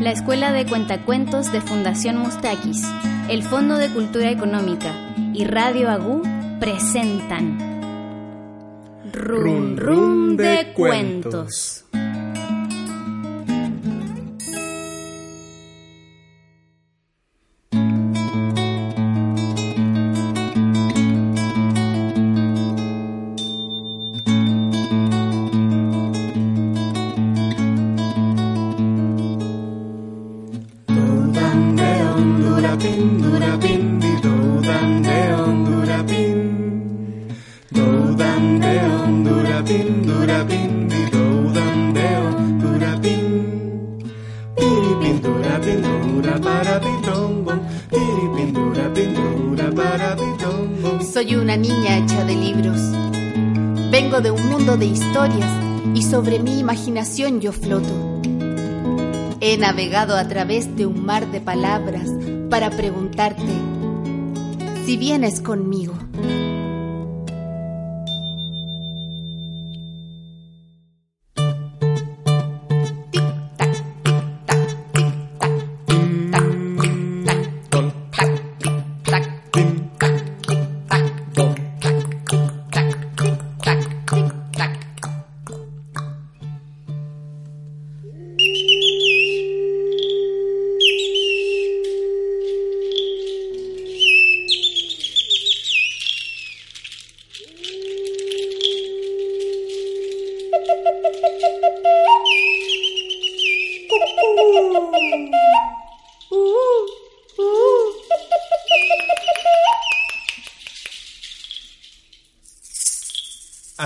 La Escuela de Cuentacuentos de Fundación Mustakis, el Fondo de Cultura Económica y Radio Agú presentan Rum Rum de Cuentos. Imaginación yo floto. He navegado a través de un mar de palabras para preguntarte si vienes conmigo.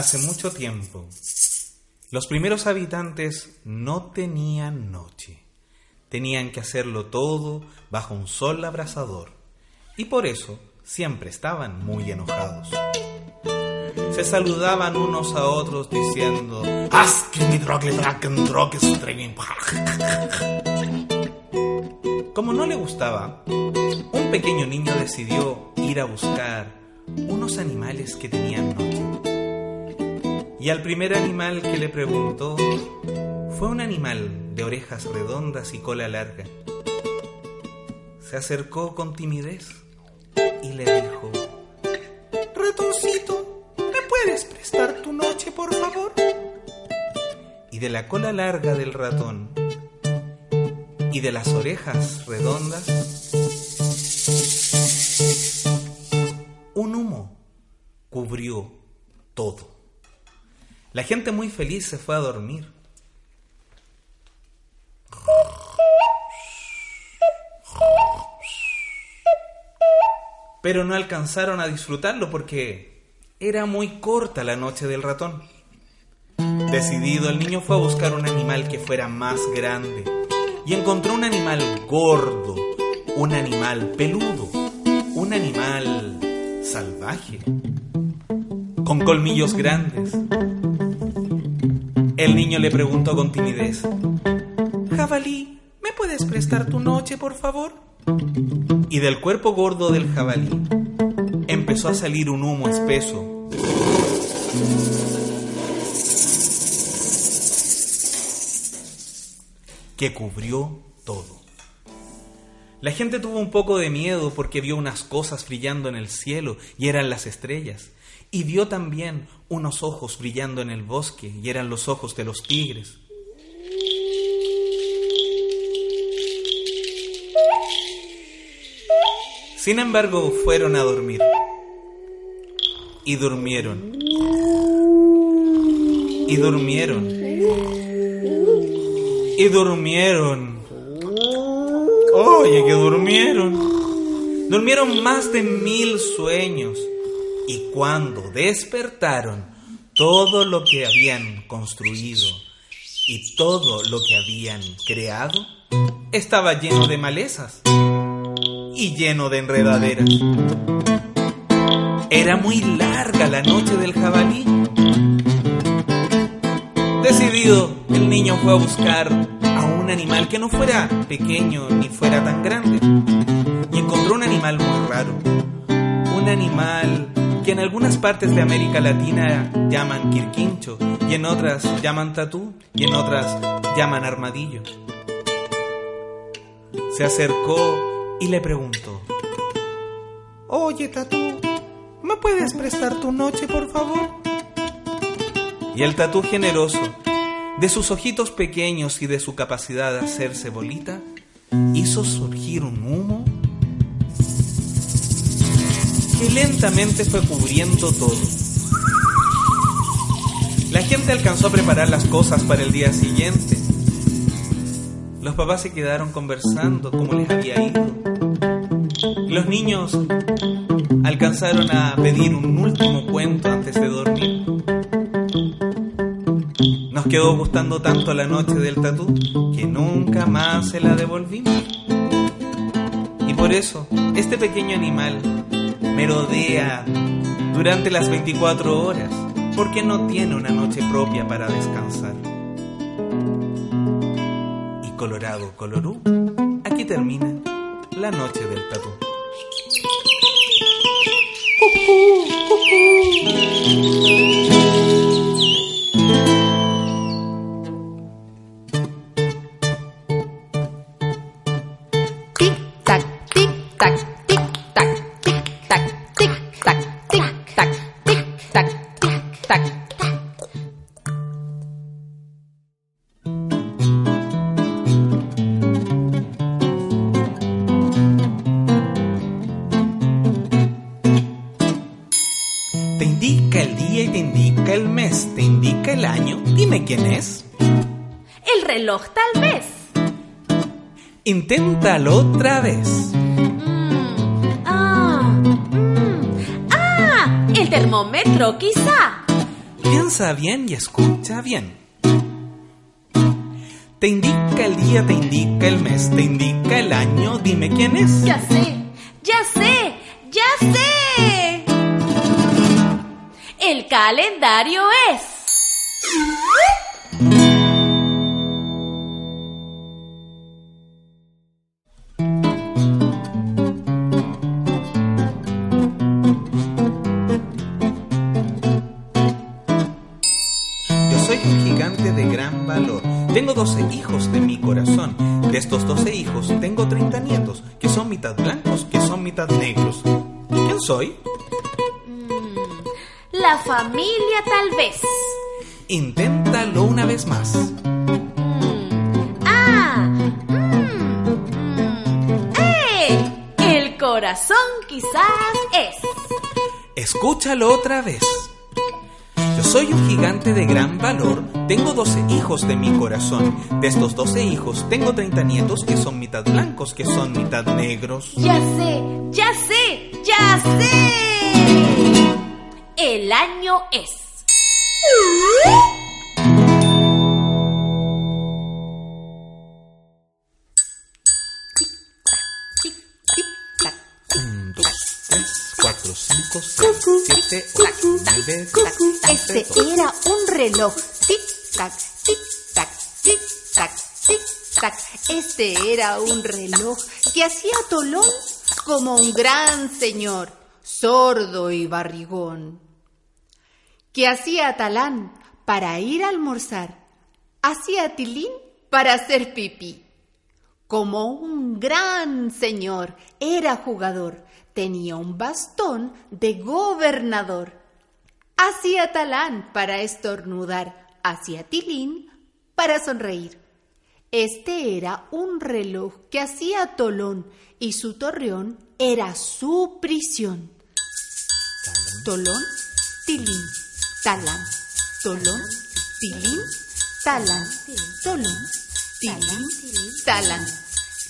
Hace mucho tiempo, los primeros habitantes no tenían noche. Tenían que hacerlo todo bajo un sol abrasador. Y por eso siempre estaban muy enojados. Se saludaban unos a otros diciendo Como no le gustaba, un pequeño niño decidió ir a buscar unos animales que tenían noche. Y al primer animal que le preguntó fue un animal de orejas redondas y cola larga. Se acercó con timidez y le dijo, Ratoncito, ¿me puedes prestar tu noche, por favor? Y de la cola larga del ratón y de las orejas redondas, La gente muy feliz se fue a dormir. Pero no alcanzaron a disfrutarlo porque era muy corta la noche del ratón. Decidido, el niño fue a buscar un animal que fuera más grande y encontró un animal gordo, un animal peludo, un animal salvaje, con colmillos grandes, el niño le preguntó con timidez, Jabalí, ¿me puedes prestar tu noche, por favor? Y del cuerpo gordo del jabalí empezó a salir un humo espeso. que cubrió todo. La gente tuvo un poco de miedo porque vio unas cosas brillando en el cielo y eran las estrellas y vio también unos ojos brillando en el bosque, y eran los ojos de los tigres. Sin embargo, fueron a dormir. Y durmieron. Y durmieron. Y durmieron. Oye, que durmieron. Durmieron más de mil sueños Y cuando despertaron, todo lo que habían construido y todo lo que habían creado estaba lleno de malezas y lleno de enredaderas. Era muy larga la noche del jabalí. Decidido, el niño fue a buscar a un animal que no fuera pequeño ni fuera tan grande. Y encontró un animal muy raro. Un animal que en algunas partes de América Latina llaman quirquincho y en otras llaman tatú y en otras llaman armadillo. Se acercó y le preguntó, Oye tatú, ¿me puedes prestar tu noche por favor? Y el tatú generoso, de sus ojitos pequeños y de su capacidad de hacerse bolita, hizo surgir un humo que lentamente fue cubriendo todo. La gente alcanzó a preparar las cosas para el día siguiente. Los papás se quedaron conversando cómo les había ido. Los niños alcanzaron a pedir un último cuento antes de dormir. Nos quedó gustando tanto la noche del tatú que nunca más se la devolvimos. Y por eso, este pequeño animal merodea durante las 24 horas porque no tiene una noche propia para descansar. Y Colorado Colorú, aquí termina la noche del tatú. Tic quién es. El reloj tal vez. Inténtalo otra vez. Mm, ah, mm, ah, el termómetro quizá. Piensa bien y escucha bien. Te indica el día, te indica el mes, te indica el año. Dime quién es. Ya sé, ya sé, ya sé. El calendario es. Gran valor. Tengo 12 hijos de mi corazón. De estos 12 hijos tengo 30 nietos, que son mitad blancos, que son mitad negros. ¿Quién soy? La familia tal vez. Inténtalo una vez más. Ah, mm, mm, ¡eh! El corazón quizás es. Escúchalo otra vez. Yo soy un gigante de gran valor. Tengo 12 hijos de mi corazón. De estos 12 hijos tengo 30 nietos que son mitad blancos, que son mitad negros. Ya sé, ya sé, ya sé. El año es. Tic, tic, tac, Un, dos, tres, cuatro, cinco, seis, siete, ocho, Este era un reloj. Tic tac, tic tac, tic tac, tic tac. Este era un reloj que hacía tolón como un gran señor, sordo y barrigón. Que hacía talán para ir a almorzar, hacía tilín para hacer pipí. Como un gran señor, era jugador, tenía un bastón de gobernador. Hacía talán para estornudar, hacía tilín para sonreír. Este era un reloj que hacía tolón y su torreón era su prisión. Tolón, tilín, talán, tolón, tilín, talán, tolón, tilín, talán,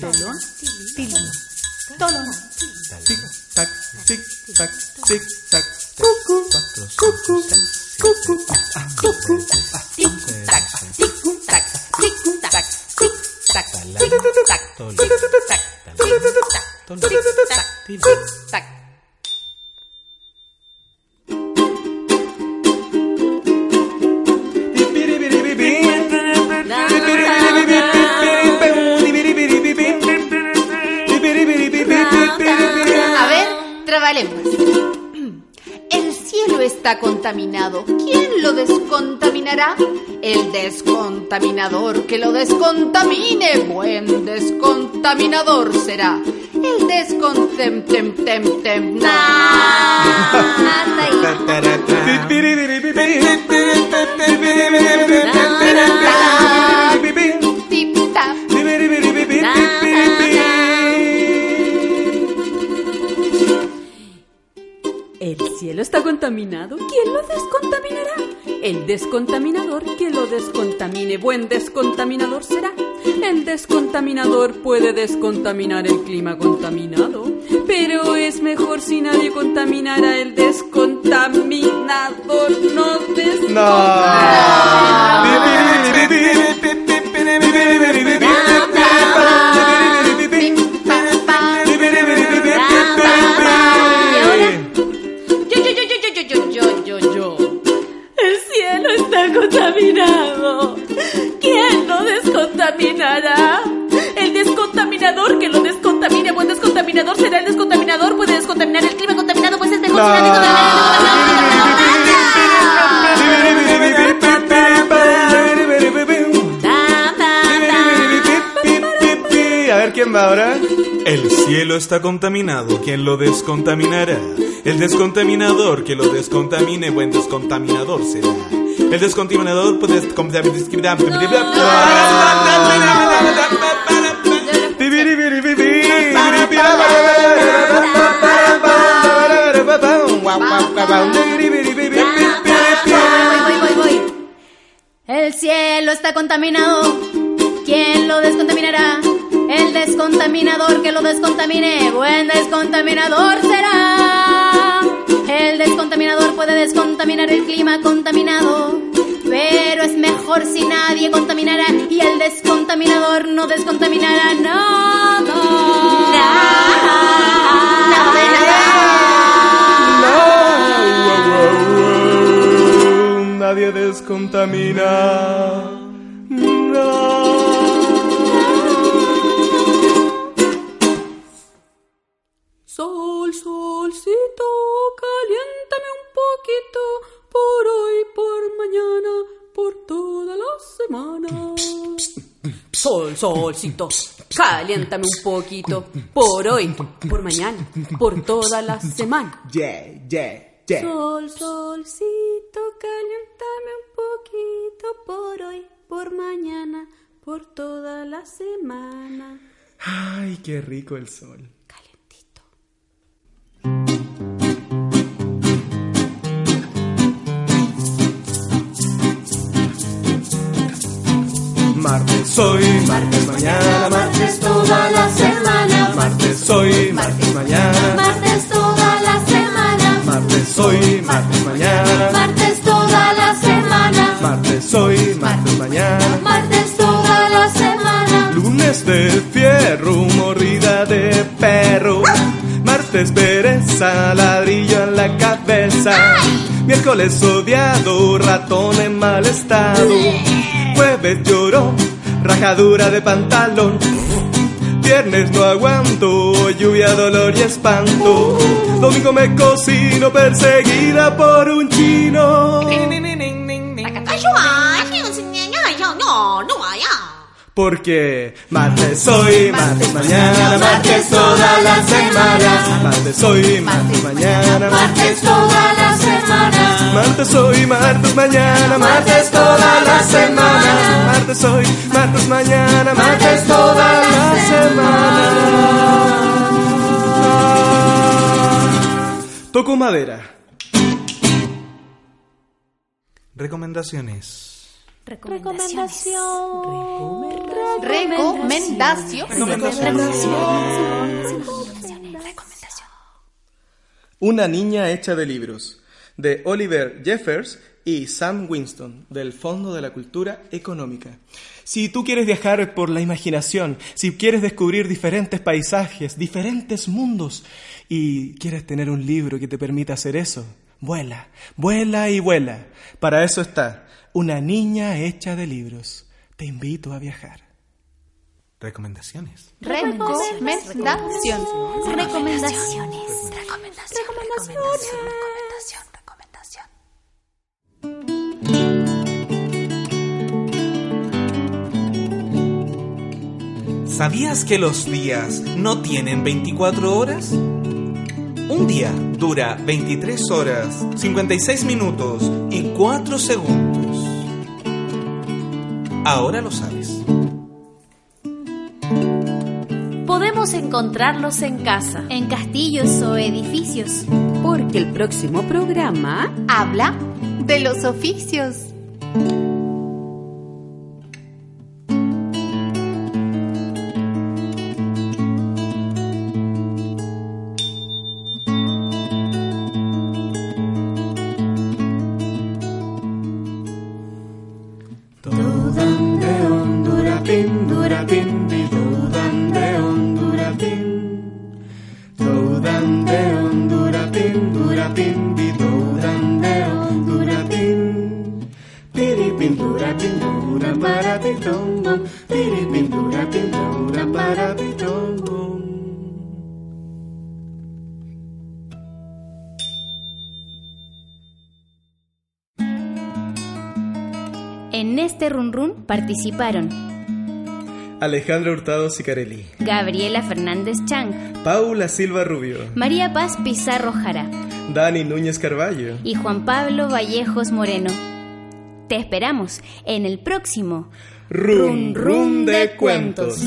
tolón, tilín, tolón. Tic tac, tic tac, tic tac. Cucu, cucu, cucu. Tic tac, tic tac, tic tac, tic tac, tic tac, tic tac, tic tac, tic tac, tic tac. Está contaminado. ¿Quién lo descontaminará? El descontaminador que lo descontamine. Buen descontaminador será. El descontem tem tem tem. Contaminado. ¿Quién lo descontaminará? El descontaminador que lo descontamine. Buen descontaminador será. El descontaminador puede descontaminar el clima contaminado. Pero es mejor si nadie contaminara el descontaminador. No Yo, quién va ahora. El cielo está contaminado, ¿quién lo descontaminará? El descontaminador que lo descontamine, buen descontaminador será. El descontaminador puede descontaminar. Voy, voy, voy, voy. El cielo está contaminado. ¿Quién lo descontaminará? El descontaminador que lo descontamine. Buen descontaminador será. El descontaminador puede descontaminar el clima contaminado. Pero es mejor si nadie contaminara y el descontaminador no descontaminará nada. Nada de nada. Nadie descontamina. Sol, solcito, caliéntame un poquito por hoy, por mañana, por toda la semana. Sol, solcito, caliéntame un poquito por hoy, por mañana, por toda la semana. Yeah, yeah, yeah. Sol, solcito, caliéntame un poquito por hoy, por mañana, por toda la semana. Ay, qué rico el sol. Miércoles odiado, ratón en mal estado. Jueves lloró, rajadura de pantalón. Viernes no aguanto, lluvia, dolor y espanto. Domingo me cocino, perseguida por un chino. Porque martes soy, martes mañana, martes todas las semanas. Martes soy, martes mañana, martes todas las semanas. Martes soy, martes mañana, martes todas las semanas. Martes soy, martes mañana, martes todas las semanas. Toco madera. Recomendaciones. Recomendaciones. Recomendación. Una niña hecha de libros. de Oliver Jeffers y Sam Winston, del Fondo de la Cultura Económica. Si tú quieres viajar por la imaginación, si quieres descubrir diferentes paisajes, diferentes mundos, y quieres tener un libro que te permita hacer eso, vuela, vuela y vuela. Para eso está, una niña hecha de libros. Te invito a viajar. Recomendaciones. Recomendaciones. Recomendaciones. Recomendaciones. ¿Sabías que los días no tienen 24 horas? Un día dura 23 horas, 56 minutos y 4 segundos. Ahora lo sabes. Podemos encontrarlos en casa. En castillos o edificios. Porque el próximo programa Habla de los oficios. En este run run participaron Alejandro Hurtado Sicarelli, Gabriela Fernández Chang, Paula Silva Rubio, María Paz Pizarro Jara Dani Núñez Carballo. y Juan Pablo Vallejos Moreno. Te esperamos en el próximo Run, run de cuentos.